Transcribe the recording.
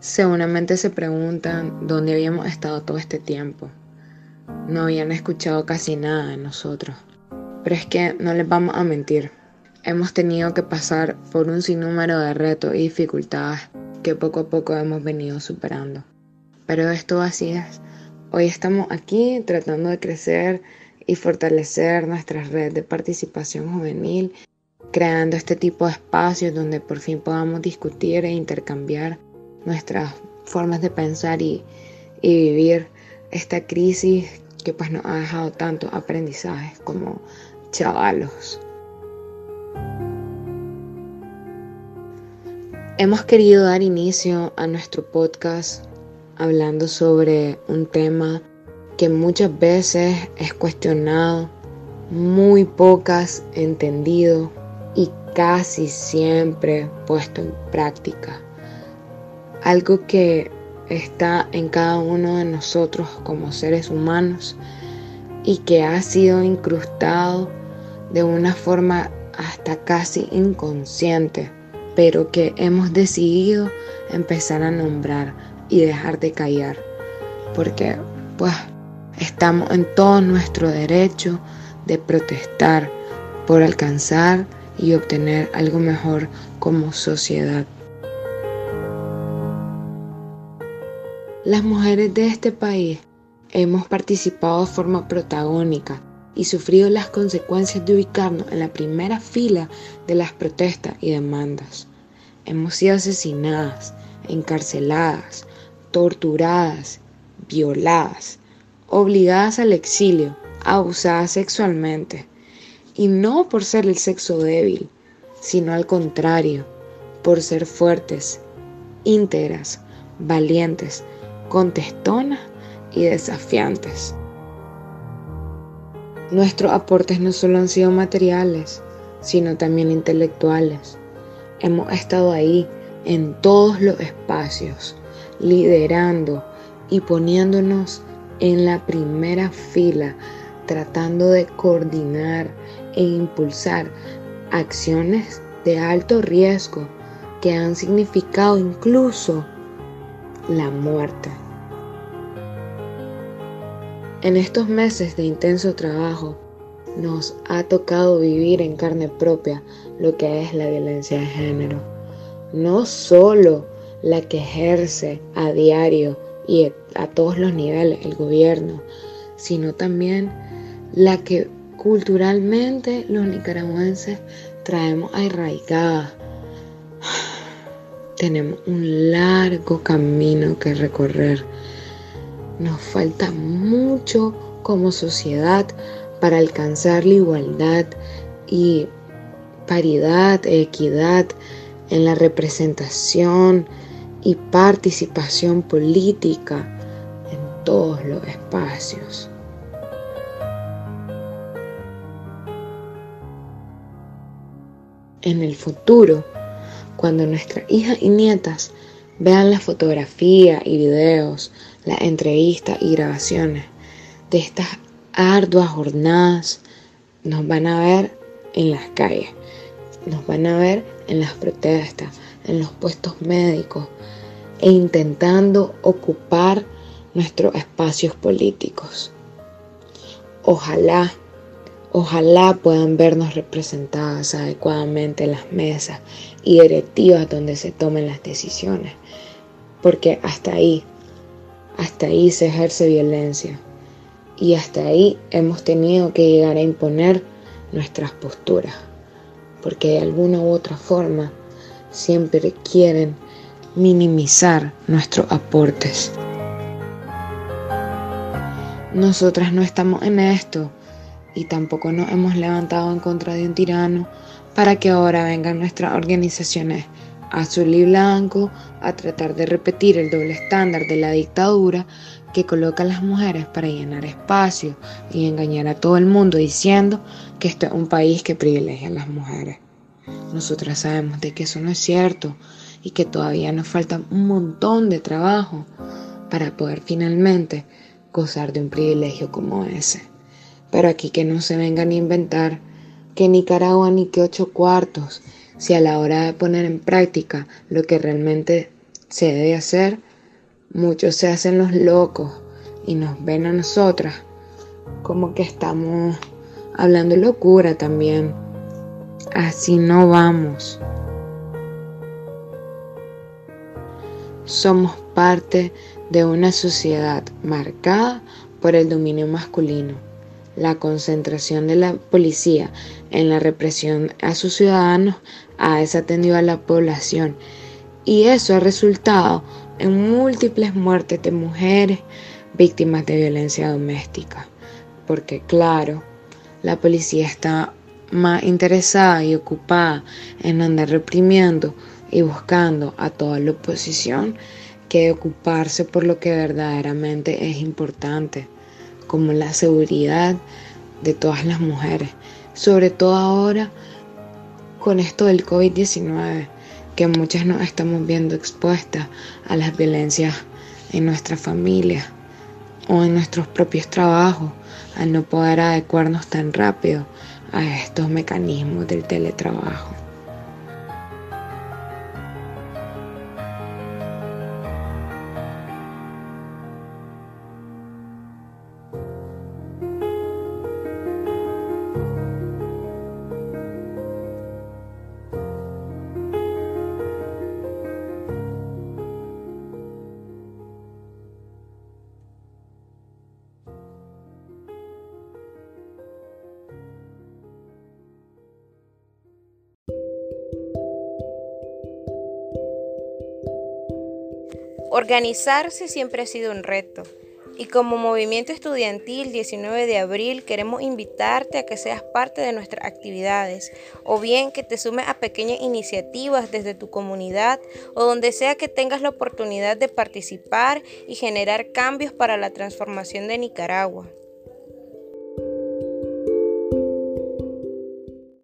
Seguramente se preguntan dónde habíamos estado todo este tiempo. No habían escuchado casi nada de nosotros. Pero es que no les vamos a mentir. Hemos tenido que pasar por un sinnúmero de retos y dificultades que poco a poco hemos venido superando. Pero esto así es. Hoy estamos aquí tratando de crecer y fortalecer nuestra red de participación juvenil, creando este tipo de espacios donde por fin podamos discutir e intercambiar nuestras formas de pensar y, vivir esta crisis que pues nos ha dejado tantos aprendizajes como chavalos. Hemos querido dar inicio a nuestro podcast hablando sobre un tema que muchas veces es cuestionado, muy pocas entendido y casi siempre puesto en práctica algo que está en cada uno de nosotros como seres humanos y que ha sido incrustado de una forma hasta casi inconsciente, pero que hemos decidido empezar a nombrar y dejar de callar, porque pues estamos en todo nuestro derecho de protestar por alcanzar y obtener algo mejor como sociedad. Las mujeres de este país hemos participado de forma protagónica y sufrido las consecuencias de ubicarnos en la primera fila de las protestas y demandas. Hemos sido asesinadas, encarceladas, torturadas, violadas, obligadas al exilio, abusadas sexualmente. Y no por ser el sexo débil, sino al contrario, por ser fuertes, íntegras, valientes, contestonas y desafiantes. Nuestros aportes no solo han sido materiales, sino también intelectuales. Hemos estado ahí en todos los espacios, liderando y poniéndonos en la primera fila, tratando de coordinar e impulsar acciones de alto riesgo que han significado incluso la muerte. En estos meses de intenso trabajo nos ha tocado vivir en carne propia lo que es la violencia de género. No solo la que ejerce a diario y a todos los niveles el gobierno, sino también la que culturalmente los nicaragüenses traemos arraigada tenemos un largo camino que recorrer. Nos falta mucho como sociedad para alcanzar la igualdad y paridad, equidad en la representación y participación política en todos los espacios. En el futuro, cuando nuestras hijas y nietas vean las fotografías y videos, las entrevistas y grabaciones de estas arduas jornadas, nos van a ver en las calles, nos van a ver en las protestas, en los puestos médicos e intentando ocupar nuestros espacios políticos. Ojalá Ojalá puedan vernos representadas adecuadamente en las mesas y directivas donde se tomen las decisiones, porque hasta ahí, hasta ahí se ejerce violencia y hasta ahí hemos tenido que llegar a imponer nuestras posturas, porque de alguna u otra forma siempre quieren minimizar nuestros aportes. Nosotras no estamos en esto y tampoco nos hemos levantado en contra de un tirano para que ahora vengan nuestras organizaciones azul y blanco a tratar de repetir el doble estándar de la dictadura que coloca a las mujeres para llenar espacio y engañar a todo el mundo diciendo que esto es un país que privilegia a las mujeres. Nosotras sabemos de que eso no es cierto y que todavía nos falta un montón de trabajo para poder finalmente gozar de un privilegio como ese. Pero aquí que no se vengan a inventar que Nicaragua ni que ocho cuartos, si a la hora de poner en práctica lo que realmente se debe hacer, muchos se hacen los locos y nos ven a nosotras como que estamos hablando locura también. Así no vamos. Somos parte de una sociedad marcada por el dominio masculino. La concentración de la policía en la represión a sus ciudadanos ha desatendido a la población y eso ha resultado en múltiples muertes de mujeres víctimas de violencia doméstica. Porque claro, la policía está más interesada y ocupada en andar reprimiendo y buscando a toda la oposición que ocuparse por lo que verdaderamente es importante, como la seguridad de todas las mujeres, sobre todo ahora con esto del COVID-19, que muchas nos estamos viendo expuestas a las violencias en nuestra familia o en nuestros propios trabajos, al no poder adecuarnos tan rápido a estos mecanismos del teletrabajo. Organizarse siempre ha sido un reto. Y como movimiento estudiantil 19 de abril queremos invitarte a que seas parte de nuestras actividades o bien que te sumes a pequeñas iniciativas desde tu comunidad o donde sea que tengas la oportunidad de participar y generar cambios para la transformación de Nicaragua.